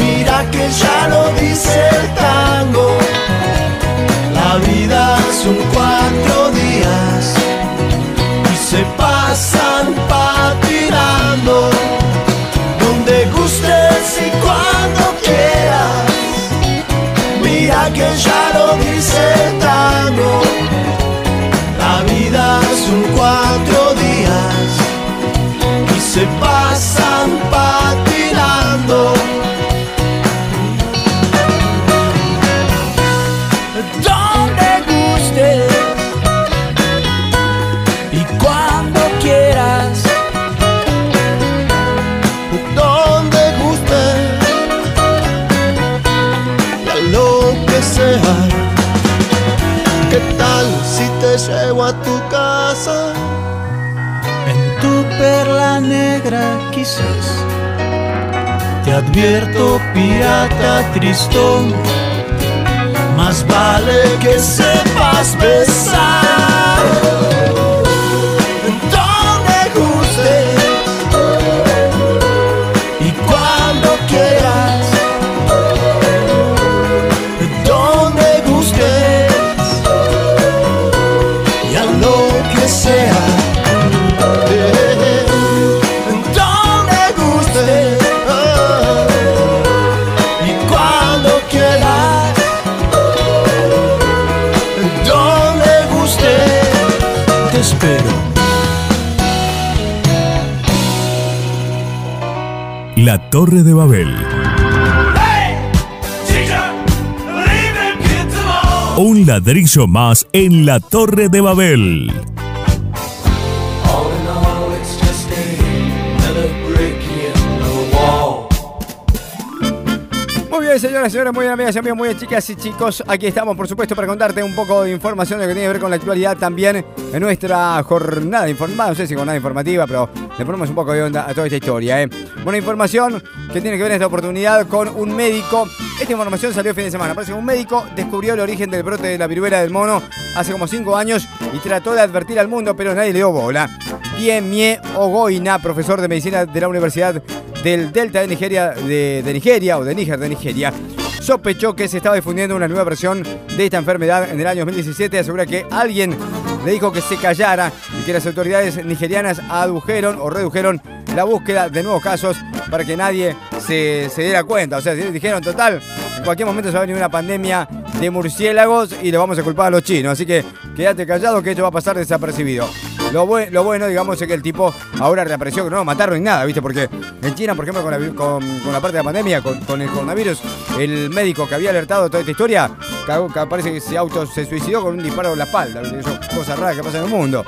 Mira que ya lo dice el tango. La vida son cuatro días y se pasan patinando. Donde gustes y cuando quieras. Mira que ya el tango. Quizás te advierto pirata tristón Más vale que sepas besar. Torre de Babel. Un ladrillo más en la Torre de Babel. Señoras y señores, muy bien, amigas y amigos, muy bien, chicas y chicos. Aquí estamos, por supuesto, para contarte un poco de información de lo que tiene que ver con la actualidad también en nuestra jornada informada. No sé si jornada informativa, pero le ponemos un poco de onda a toda esta historia. ¿eh? Buena información que tiene que ver en esta oportunidad con un médico. Esta información salió el fin de semana. Parece que un médico descubrió el origen del brote de la viruela del mono hace como 5 años y trató de advertir al mundo, pero nadie le dio bola. Mie Ogoina, profesor de medicina de la Universidad del Delta de Nigeria, de, de Nigeria o de Níger de Nigeria, sospechó que se estaba difundiendo una nueva versión de esta enfermedad en el año 2017. Asegura que alguien le dijo que se callara y que las autoridades nigerianas adujeron o redujeron la búsqueda de nuevos casos para que nadie se, se diera cuenta. O sea, dijeron, total, en cualquier momento se va a venir una pandemia de murciélagos y le vamos a culpar a los chinos. Así que quédate callado que esto va a pasar desapercibido. Lo, bue- lo bueno, digamos, es que el tipo ahora reapareció, que no lo mataron ni nada, ¿viste? Porque en China, por ejemplo, con la, con, la parte de la pandemia, con, el coronavirus, el médico que había alertado toda esta historia, parece que se auto se suicidó con un disparo en la espalda. Eso, cosas raras que pasan en el mundo.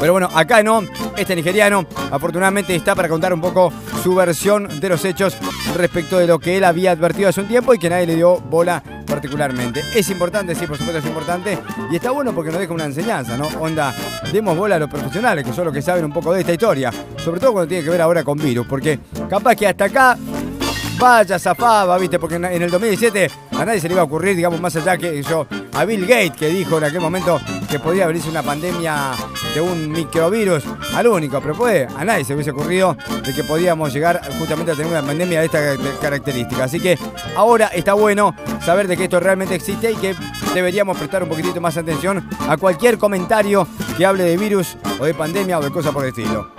Pero bueno, acá no, este nigeriano, afortunadamente está para contar un poco su versión de los hechos respecto de lo que él había advertido hace un tiempo y que nadie le dio bola particularmente. Es importante, sí, por supuesto es importante. Y está bueno porque nos deja una enseñanza, ¿no? Onda, demos bola a los profesionales, que son los que saben un poco de esta historia. Sobre todo cuando tiene que ver ahora con virus, porque capaz que hasta acá vaya, zafaba, ¿viste? Porque en el 2017 a nadie se le iba a ocurrir, digamos, más allá que yo, a Bill Gates, que dijo en aquel momento que podía venirse una pandemia de un microvirus, al único, pero puede, a nadie se hubiese ocurrido de que podíamos llegar justamente a tener una pandemia de esta car- característica. Así que ahora está bueno saber de que esto realmente existe y que deberíamos prestar un poquitito más atención a cualquier comentario que hable de virus o de pandemia o de cosas por el estilo.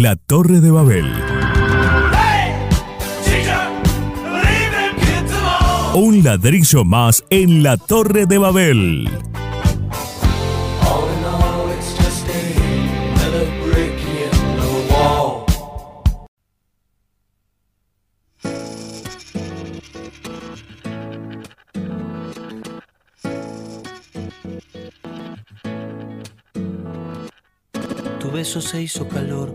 La Torre de Babel. Un ladrillo más en la Torre de Babel. Tu beso se hizo calor,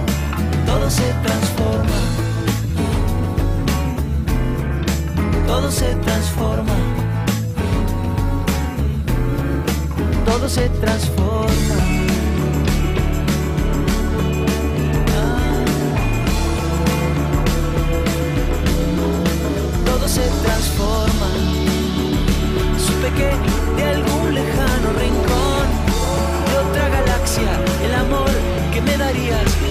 todo se transforma. Todo se transforma. Todo se transforma. Ah. Todo se transforma. Supe que de algún lejano rincón de otra galaxia el amor que me darías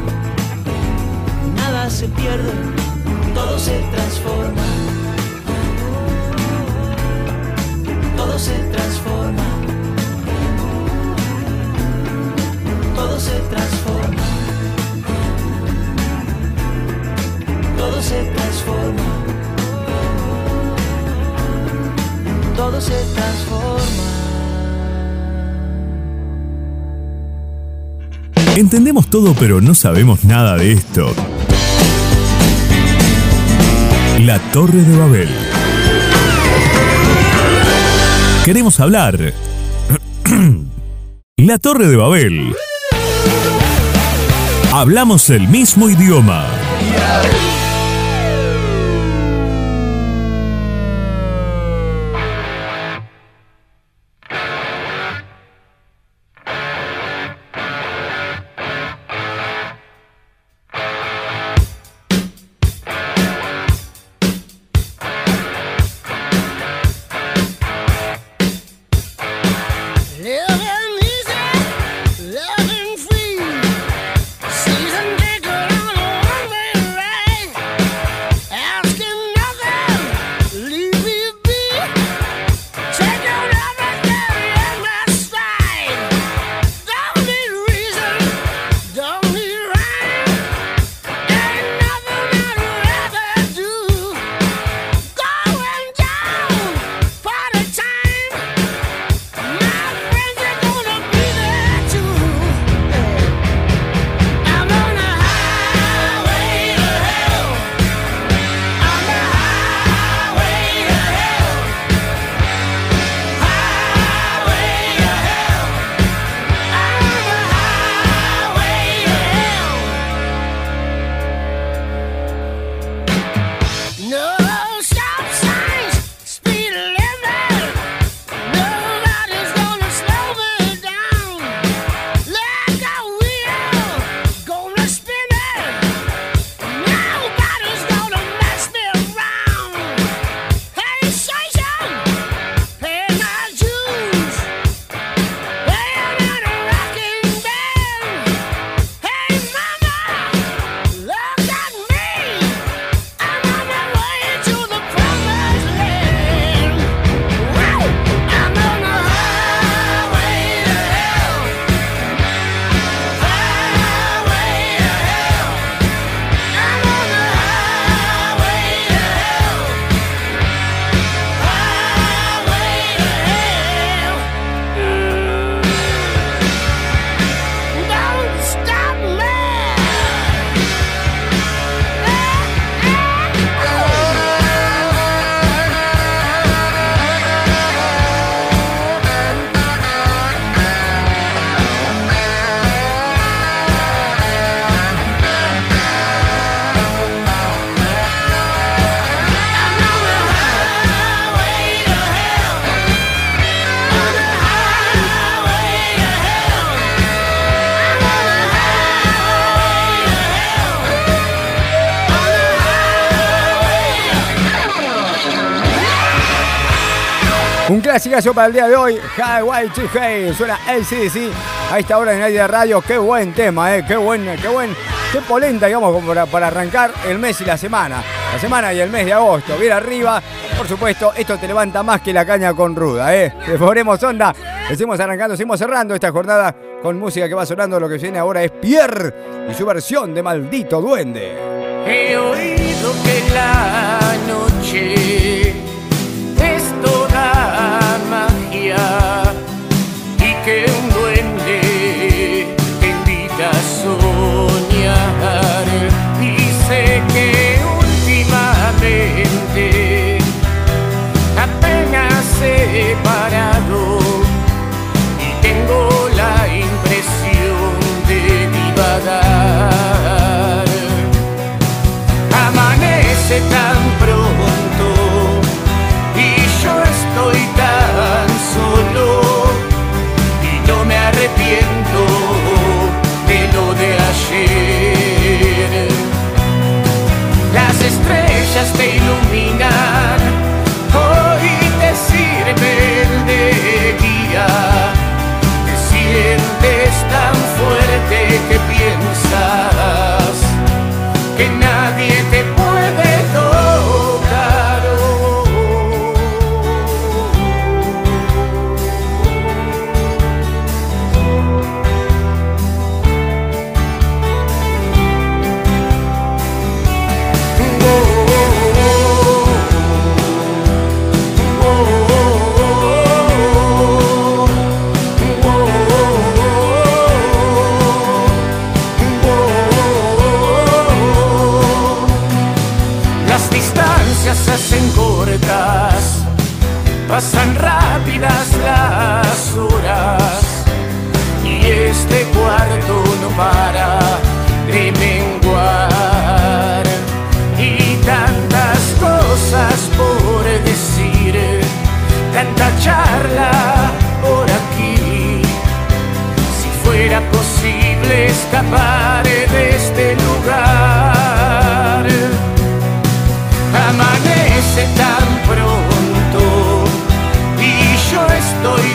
Nada se pierde, todo se transforma. Todo se transforma. Todo se transforma. Todo se transforma. Todo se transforma. Entendemos todo pero no sabemos nada de esto. La Torre de Babel. Queremos hablar. [clears throat] La Torre de Babel. Hablamos el mismo idioma. Un clasicazo para el día de hoy. Highway to Hell. Suena LCDC a esta hora en aire radio. Qué buen tema, eh. Qué buen, qué buen, qué polenta, digamos, para, para arrancar el mes y la semana. La semana y el mes de agosto. Bien arriba. Por supuesto, esto te levanta más que la caña con ruda, eh. Le ponemos onda. Seguimos arrancando, seguimos cerrando esta jornada con música que va sonando. Lo que viene ahora es Pierre y su versión de Maldito Duende. He oído que la noche que un duende te invita a soñar. Dice que últimamente apenas he parado y tengo la impresión de divagar. Amanece tan estrella. charla por aquí. Si fuera posible escapar de este lugar. Amanece tan pronto y yo estoy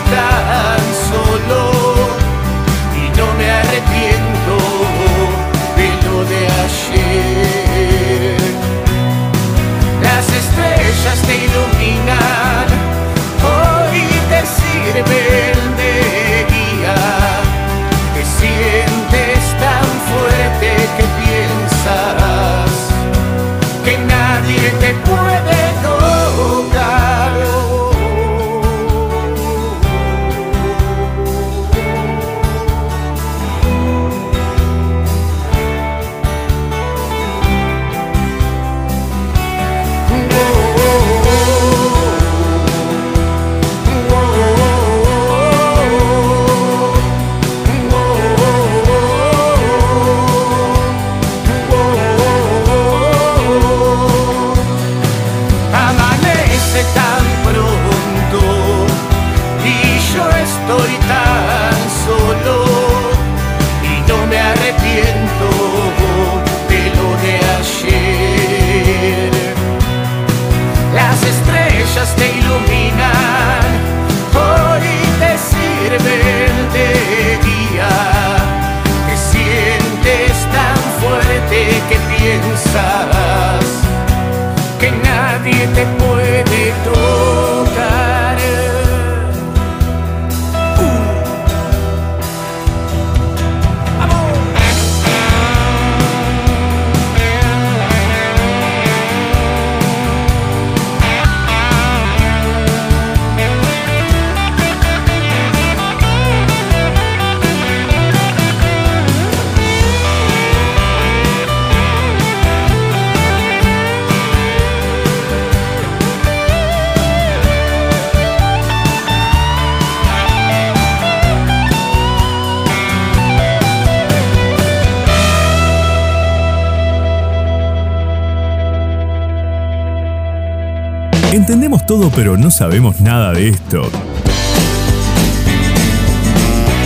pero no sabemos nada de esto.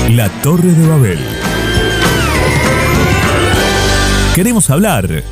La Torre de Babel. Queremos hablar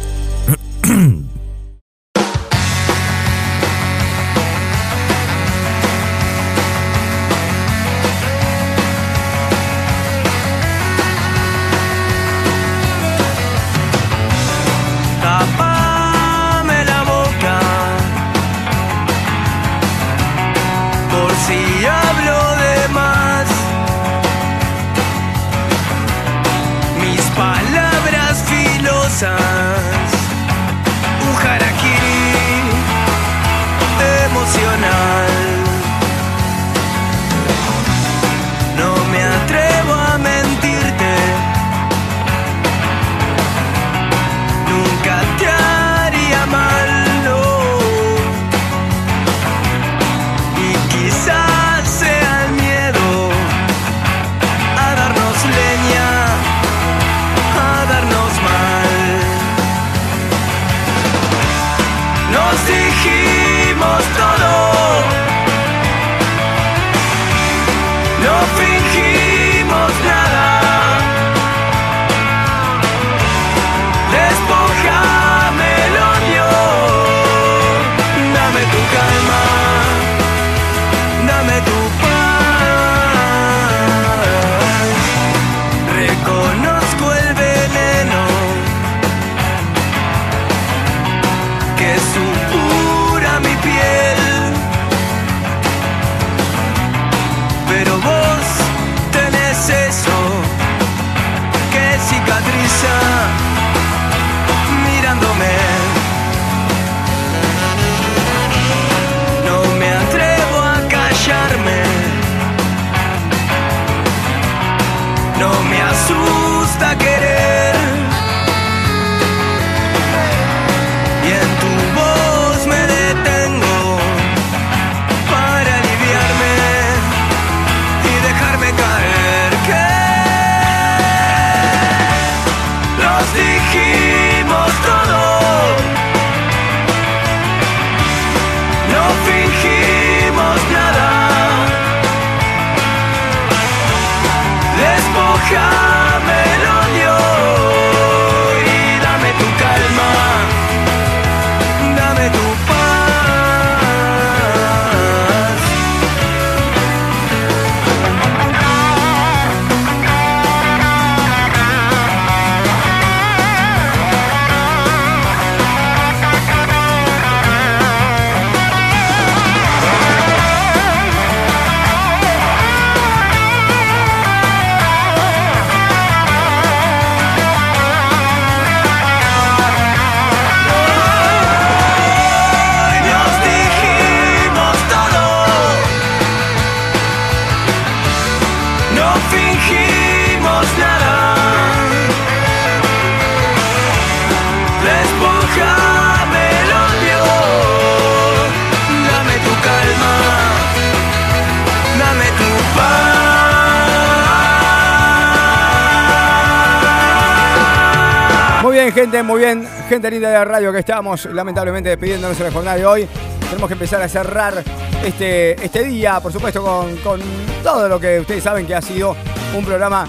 bien, gente, muy bien. Gente linda de la radio que estamos lamentablemente despidiéndonos en la jornada de hoy. Tenemos que empezar a cerrar este, este día, por supuesto, con, con todo lo que ustedes saben que ha sido un programa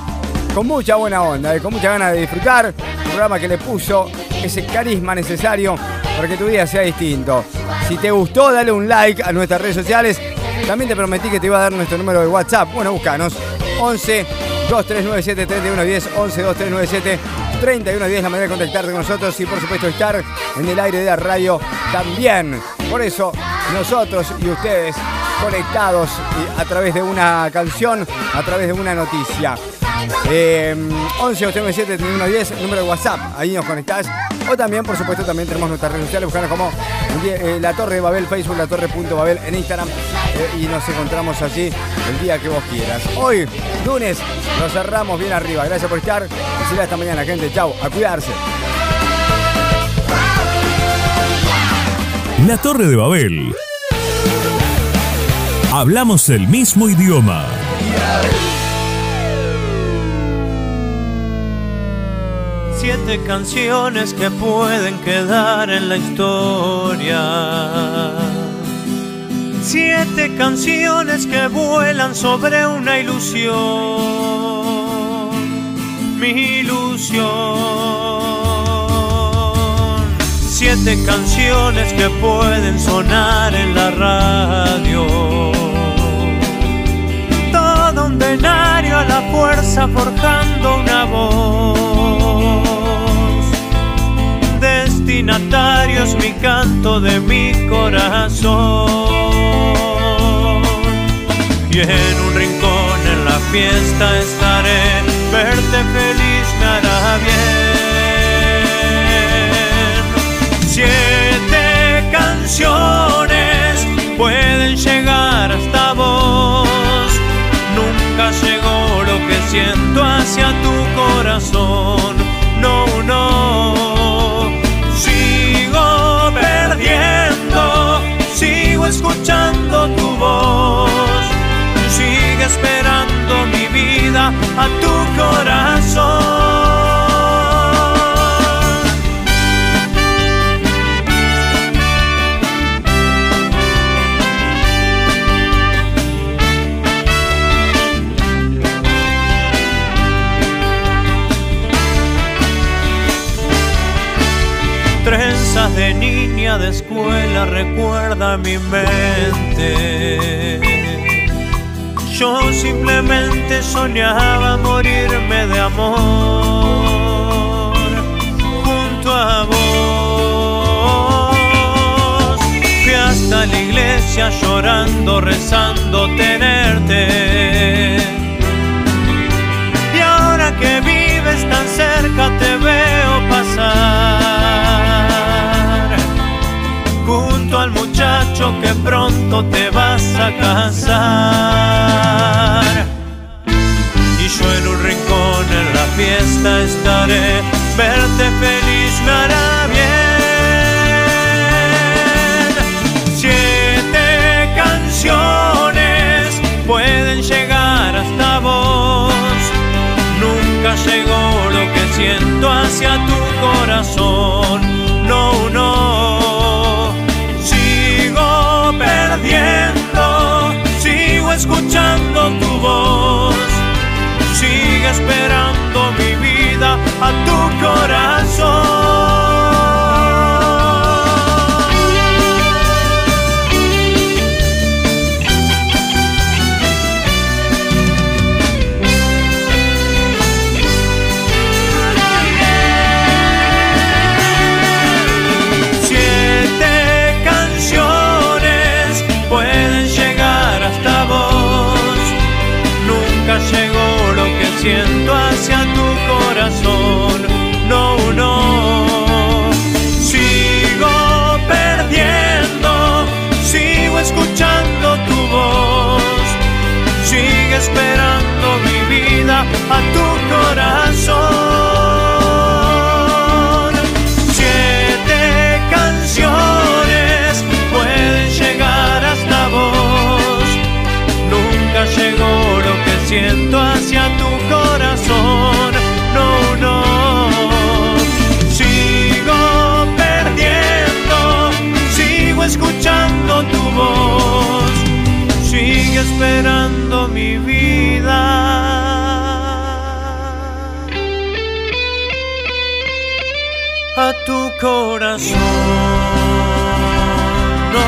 con mucha buena onda, con mucha ganas de disfrutar. Un programa que le puso ese carisma necesario para que tu día sea distinto. Si te gustó, dale un like a nuestras redes sociales. También te prometí que te iba a dar nuestro número de WhatsApp. Bueno, búscanos. 11 2397 3110 11 2397 3110 la manera de contactarte con nosotros y por supuesto estar en el aire de la radio también. Por eso nosotros y ustedes conectados a través de una canción, a través de una noticia. Eh, 11 297 3110 número de WhatsApp, ahí nos conectás. O también, por supuesto, también tenemos nuestras redes sociales, buscarnos como eh, La Torre de Babel, Facebook, La Torre.babel en Instagram. eh, y nos encontramos allí el día que vos quieras. Hoy, lunes, nos cerramos bien arriba. Gracias por estar. Y será hasta mañana, gente. Chau, a cuidarse. La Torre de Babel. Hablamos el mismo idioma. Siete canciones que pueden quedar en la historia. Siete canciones que vuelan sobre una ilusión. Mi ilusión. Siete canciones que pueden sonar en la radio. Todo un denario a la fuerza forjando una voz. Destinatario es mi canto de mi corazón. Y en un rincón en la fiesta estaré, verte feliz me hará bien. Siete canciones pueden llegar hasta vos. Nunca llegó lo que siento hacia tu corazón. No, no. Sigo escuchando tu voz. Sigue esperando mi vida a tu corazón. De escuela recuerda mi mente. Yo simplemente soñaba morirme de amor junto a vos. Fui hasta la iglesia llorando, rezando tenerte. Y ahora que vives tan cerca te veo pasar al muchacho que pronto te vas a casar. Y yo en un rincón en la fiesta estaré, verte feliz me hará bien. Siete canciones pueden llegar hasta vos. Nunca llegó lo que siento hacia tu corazón. escuchando tu voz. Sigue esperando mi vida a tu corazón. corazón. No.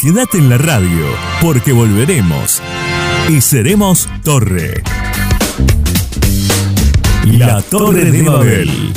Quédate en la radio, porque volveremos y seremos torre. La Torre de Babel.